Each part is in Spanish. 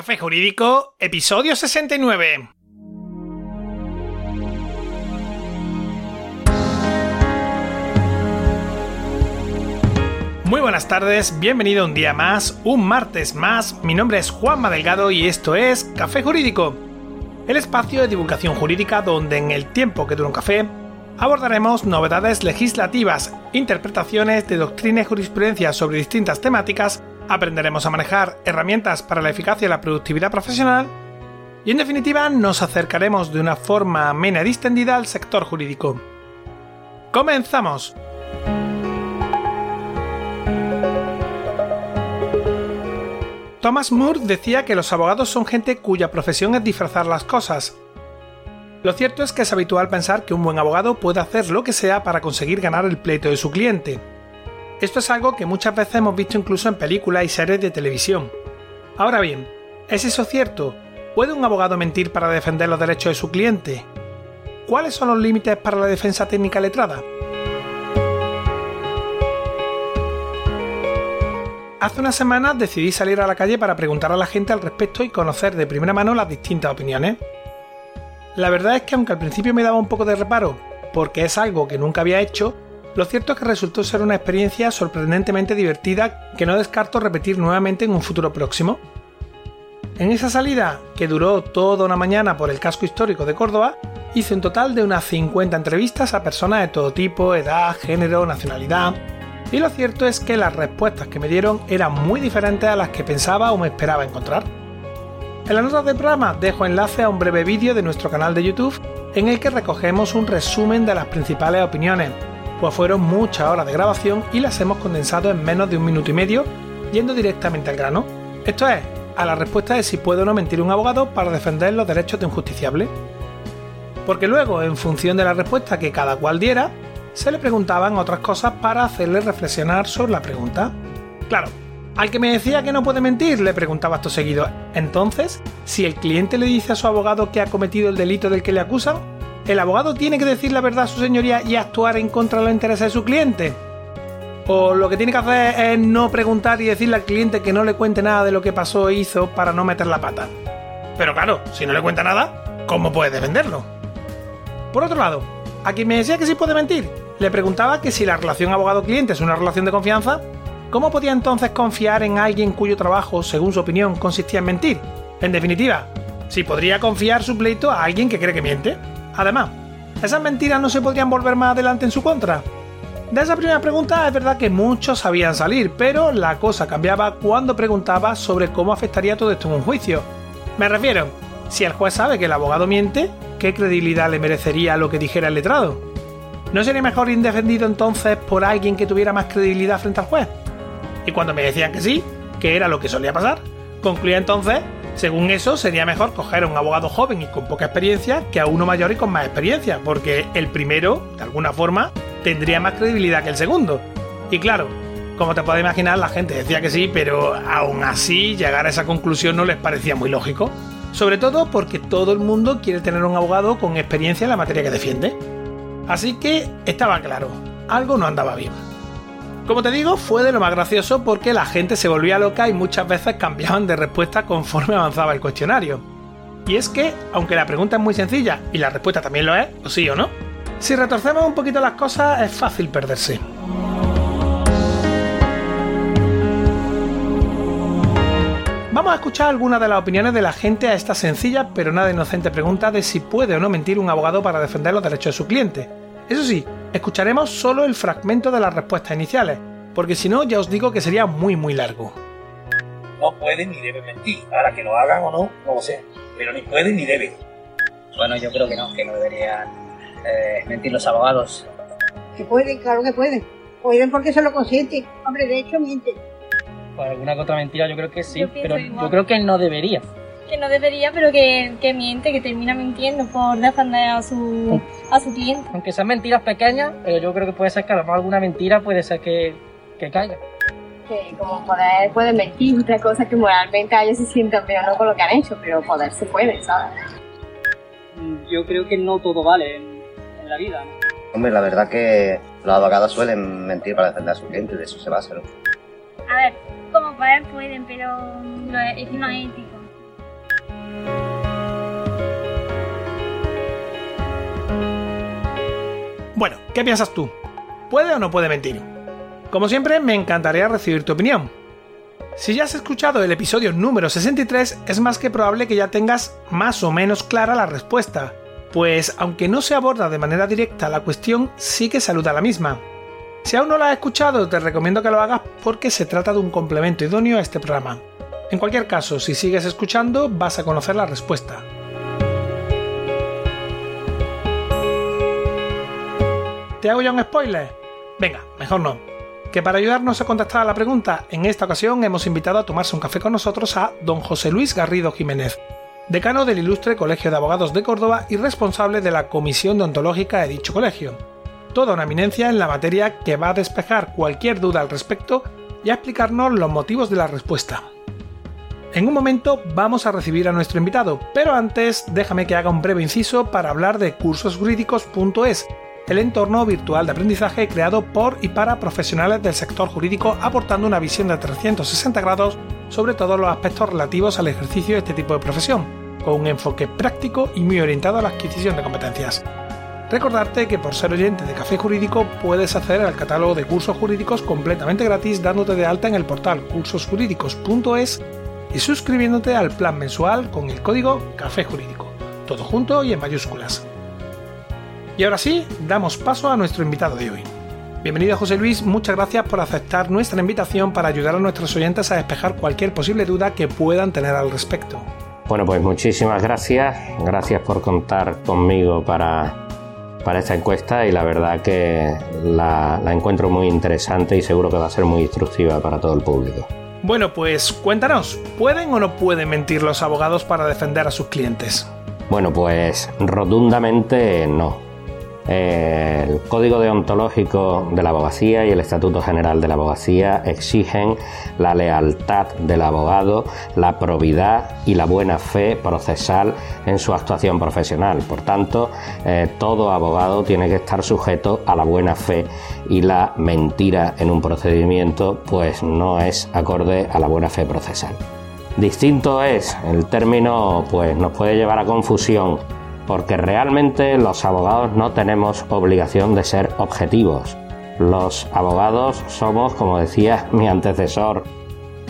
Café Jurídico, episodio 69. Muy buenas tardes, bienvenido un día más, un martes más. Mi nombre es Juanma Delgado y esto es Café Jurídico, el espacio de divulgación jurídica donde en el tiempo que dura un café abordaremos novedades legislativas, interpretaciones de doctrina y jurisprudencia sobre distintas temáticas, aprenderemos a manejar herramientas para la eficacia y la productividad profesional y en definitiva nos acercaremos de una forma amena y distendida al sector jurídico. ¡Comenzamos! Thomas Moore decía que los abogados son gente cuya profesión es disfrazar las cosas. Lo cierto es que es habitual pensar que un buen abogado puede hacer lo que sea para conseguir ganar el pleito de su cliente. Esto es algo que muchas veces hemos visto incluso en películas y series de televisión. Ahora bien, ¿es eso cierto? ¿Puede un abogado mentir para defender los derechos de su cliente? ¿Cuáles son los límites para la defensa técnica letrada? Hace unas semanas decidí salir a la calle para preguntar a la gente al respecto y conocer de primera mano las distintas opiniones. La verdad es que aunque al principio me daba un poco de reparo, porque es algo que nunca había hecho, lo cierto es que resultó ser una experiencia sorprendentemente divertida que no descarto repetir nuevamente en un futuro próximo. En esa salida, que duró toda una mañana por el casco histórico de Córdoba, hice un total de unas 50 entrevistas a personas de todo tipo, edad, género, nacionalidad, y lo cierto es que las respuestas que me dieron eran muy diferentes a las que pensaba o me esperaba encontrar. En las notas del programa dejo enlace a un breve vídeo de nuestro canal de YouTube en el que recogemos un resumen de las principales opiniones, pues fueron muchas horas de grabación y las hemos condensado en menos de un minuto y medio, yendo directamente al grano. Esto es, a la respuesta de si puede o no mentir un abogado para defender los derechos de un justiciable. Porque luego, en función de la respuesta que cada cual diera, se le preguntaban otras cosas para hacerle reflexionar sobre la pregunta. Claro, al que me decía que no puede mentir, le preguntaba esto seguido. Entonces, si el cliente le dice a su abogado que ha cometido el delito del que le acusan, ¿el abogado tiene que decir la verdad a su señoría y actuar en contra de los intereses de su cliente? ¿O lo que tiene que hacer es no preguntar y decirle al cliente que no le cuente nada de lo que pasó e hizo para no meter la pata? Pero claro, si no le cuenta nada, ¿cómo puede defenderlo? Por otro lado, a quien me decía que sí puede mentir, le preguntaba que si la relación abogado-cliente es una relación de confianza, ¿cómo podía entonces confiar en alguien cuyo trabajo, según su opinión, consistía en mentir? En definitiva, si podría confiar su pleito a alguien que cree que miente. Además, ¿esas mentiras no se podrían volver más adelante en su contra? De esa primera pregunta es verdad que muchos sabían salir, pero la cosa cambiaba cuando preguntaba sobre cómo afectaría todo esto en un juicio. Me refiero, si el juez sabe que el abogado miente, ¿qué credibilidad le merecería lo que dijera el letrado? ¿No sería mejor indefendido entonces por alguien que tuviera más credibilidad frente al juez? Y cuando me decían que sí, que era lo que solía pasar, concluía entonces, según eso, sería mejor coger a un abogado joven y con poca experiencia que a uno mayor y con más experiencia, porque el primero, de alguna forma, tendría más credibilidad que el segundo. Y claro, como te puedes imaginar, la gente decía que sí, pero aún así llegar a esa conclusión no les parecía muy lógico. Sobre todo porque todo el mundo quiere tener un abogado con experiencia en la materia que defiende. Así que estaba claro, algo no andaba bien. Como te digo, fue de lo más gracioso porque la gente se volvía loca y muchas veces cambiaban de respuesta conforme avanzaba el cuestionario. Y es que, aunque la pregunta es muy sencilla y la respuesta también lo es, o sí o no, si retorcemos un poquito las cosas es fácil perderse. Vamos a escuchar algunas de las opiniones de la gente a esta sencilla pero nada inocente pregunta de si puede o no mentir un abogado para defender los derechos de su cliente. Eso sí, escucharemos solo el fragmento de las respuestas iniciales, porque si no ya os digo que sería muy muy largo. No puede ni debe mentir. Ahora que lo hagan o no, no lo sé. Pero ni pueden ni deben. Bueno, yo creo que no, que no deberían eh, mentir los abogados. Que pueden, claro que pueden. Pueden porque se lo consienten. Hombre, de hecho mienten. Por alguna que otra mentira yo creo que sí, Yo pero igual. yo creo que no debería. Que no debería, pero que, que miente, que termina mintiendo por defender a su, a su cliente. Aunque sean mentiras pequeñas, pero yo creo que puede ser que a lo mejor alguna mentira puede ser que, que caiga. que como poder pueden mentir, otra cosa que moralmente a ellos se sientan peor no con lo que han hecho, pero poder se puede, ¿sabes? yo creo que no todo vale en, en la vida. ¿no? Hombre, la verdad que los abogados suelen mentir para defender a su cliente, de eso se basa, ¿no? A ver, como poder pueden, pero no es, no es ético. Bueno, ¿qué piensas tú? ¿Puede o no puede mentir? Como siempre, me encantaría recibir tu opinión. Si ya has escuchado el episodio número 63, es más que probable que ya tengas más o menos clara la respuesta, pues aunque no se aborda de manera directa la cuestión, sí que saluda la misma. Si aún no la has escuchado, te recomiendo que lo hagas porque se trata de un complemento idóneo a este programa. En cualquier caso, si sigues escuchando, vas a conocer la respuesta. ¿Te hago ya un spoiler? Venga, mejor no. Que para ayudarnos a contestar a la pregunta, en esta ocasión hemos invitado a tomarse un café con nosotros a don José Luis Garrido Jiménez, decano del Ilustre Colegio de Abogados de Córdoba y responsable de la Comisión Deontológica de dicho colegio. Toda una eminencia en la materia que va a despejar cualquier duda al respecto y a explicarnos los motivos de la respuesta. En un momento vamos a recibir a nuestro invitado, pero antes déjame que haga un breve inciso para hablar de cursosjurídicos.es, el entorno virtual de aprendizaje creado por y para profesionales del sector jurídico aportando una visión de 360 grados sobre todos los aspectos relativos al ejercicio de este tipo de profesión, con un enfoque práctico y muy orientado a la adquisición de competencias. Recordarte que por ser oyente de Café Jurídico puedes acceder al catálogo de cursos jurídicos completamente gratis dándote de alta en el portal cursosjurídicos.es y suscribiéndote al plan mensual con el código Café Jurídico, todo junto y en mayúsculas. Y ahora sí, damos paso a nuestro invitado de hoy. Bienvenido José Luis, muchas gracias por aceptar nuestra invitación para ayudar a nuestros oyentes a despejar cualquier posible duda que puedan tener al respecto. Bueno, pues muchísimas gracias, gracias por contar conmigo para, para esta encuesta y la verdad que la, la encuentro muy interesante y seguro que va a ser muy instructiva para todo el público. Bueno, pues cuéntanos, ¿pueden o no pueden mentir los abogados para defender a sus clientes? Bueno, pues rotundamente no. El Código Deontológico de la Abogacía y el Estatuto General de la Abogacía exigen la lealtad del abogado, la probidad y la buena fe procesal en su actuación profesional. Por tanto, eh, todo abogado tiene que estar sujeto a la buena fe y la mentira en un procedimiento pues no es acorde a la buena fe procesal. Distinto es, el término pues nos puede llevar a confusión porque realmente los abogados no tenemos obligación de ser objetivos. Los abogados somos, como decía mi antecesor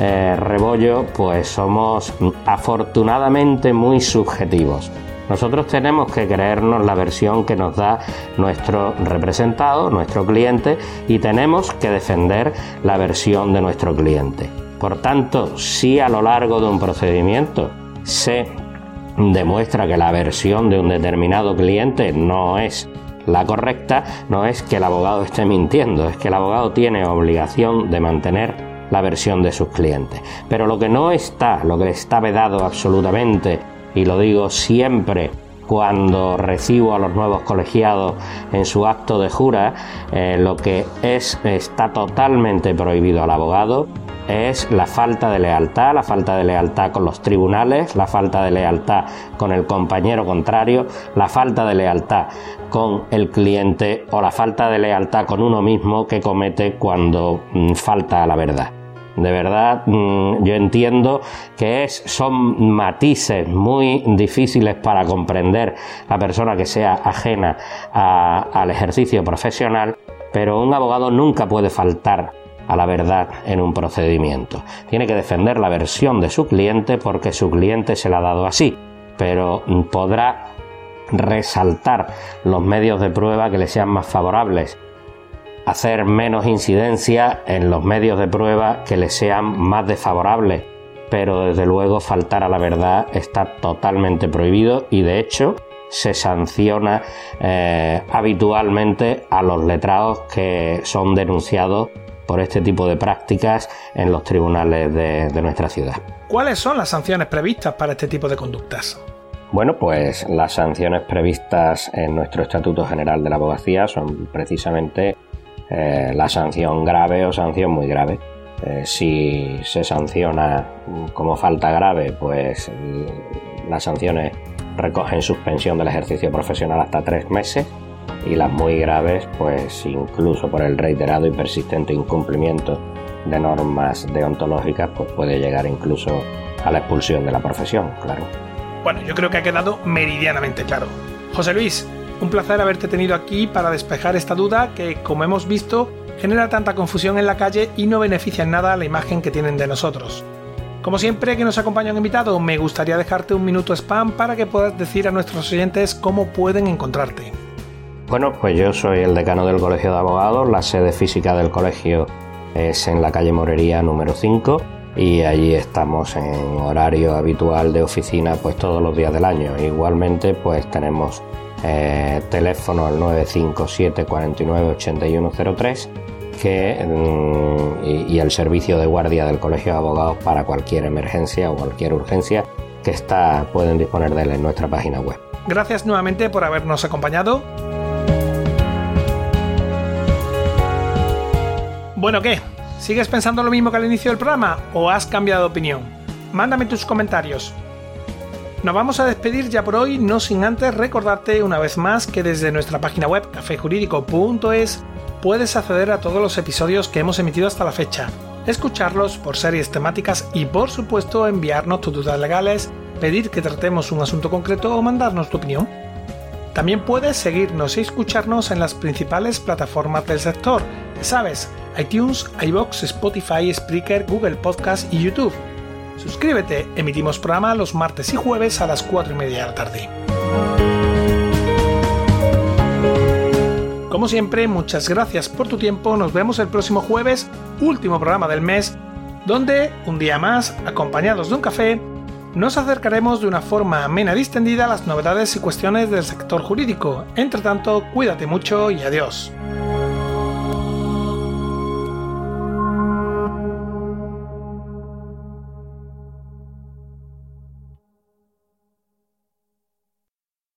eh, Rebollo, pues somos afortunadamente muy subjetivos. Nosotros tenemos que creernos la versión que nos da nuestro representado, nuestro cliente, y tenemos que defender la versión de nuestro cliente. Por tanto, si a lo largo de un procedimiento se demuestra que la versión de un determinado cliente no es la correcta, no es que el abogado esté mintiendo, es que el abogado tiene obligación de mantener la versión de sus clientes. Pero lo que no está, lo que está vedado absolutamente, y lo digo siempre cuando recibo a los nuevos colegiados en su acto de jura, eh, lo que es está totalmente prohibido al abogado es la falta de lealtad, la falta de lealtad con los tribunales, la falta de lealtad con el compañero contrario, la falta de lealtad con el cliente o la falta de lealtad con uno mismo que comete cuando mm, falta a la verdad. De verdad, mm, yo entiendo que es, son matices muy difíciles para comprender la persona que sea ajena al ejercicio profesional, pero un abogado nunca puede faltar a la verdad en un procedimiento. Tiene que defender la versión de su cliente porque su cliente se la ha dado así, pero podrá resaltar los medios de prueba que le sean más favorables, hacer menos incidencia en los medios de prueba que le sean más desfavorables, pero desde luego faltar a la verdad está totalmente prohibido y de hecho se sanciona eh, habitualmente a los letrados que son denunciados por este tipo de prácticas en los tribunales de, nuestra ciudad. ¿Cuáles son las sanciones previstas para este tipo de conductas? Bueno, pues las sanciones previstas en nuestro Estatuto General de la Abogacía son precisamente eh, la sanción grave o sanción muy grave. Eh, si se sanciona como falta grave, pues las sanciones recogen suspensión del ejercicio profesional hasta tres meses y las muy graves, pues incluso por el reiterado y persistente incumplimiento de normas deontológicas, pues puede llegar incluso a la expulsión de la profesión, claro. Bueno, yo creo que ha quedado meridianamente claro. José Luis, un placer haberte tenido aquí para despejar esta duda que, como hemos visto, genera tanta confusión en la calle y no beneficia en nada la imagen que tienen de nosotros. Como siempre que nos acompaña un invitado, me gustaría dejarte un minuto spam para que puedas decir a nuestros oyentes cómo pueden encontrarte. Bueno, pues yo soy el decano del Colegio de Abogados, la sede física del colegio es en la calle Morería número 5 y allí estamos en horario habitual de oficina pues todos los días del año. Igualmente pues tenemos eh, teléfono al 957 49 8103 que, mm, y, y, el servicio de guardia del Colegio de Abogados para cualquier emergencia o cualquier urgencia que está, pueden disponer de él en nuestra página web. Gracias nuevamente por habernos acompañado. Bueno, ¿qué? ¿Sigues pensando lo mismo que al inicio del programa o has cambiado de opinión? Mándame tus comentarios. Nos vamos a despedir ya por hoy, no sin antes recordarte una vez más que desde nuestra página web cafejurídico.es puedes acceder a todos los episodios que hemos emitido hasta la fecha, escucharlos por series temáticas y por supuesto enviarnos tus dudas legales, pedir que tratemos un asunto concreto o mandarnos tu opinión. También puedes seguirnos y escucharnos en las principales plataformas del sector, sabes, iTunes, iBox, Spotify, Spreaker, Google Podcast y YouTube. Suscríbete, emitimos programa los martes y jueves a las 4 y media de la tarde. Como siempre, muchas gracias por tu tiempo, nos vemos el próximo jueves, último programa del mes, donde, un día más, acompañados de un café, nos acercaremos de una forma amena y distendida a las novedades y cuestiones del sector jurídico. Entre tanto, cuídate mucho y adiós.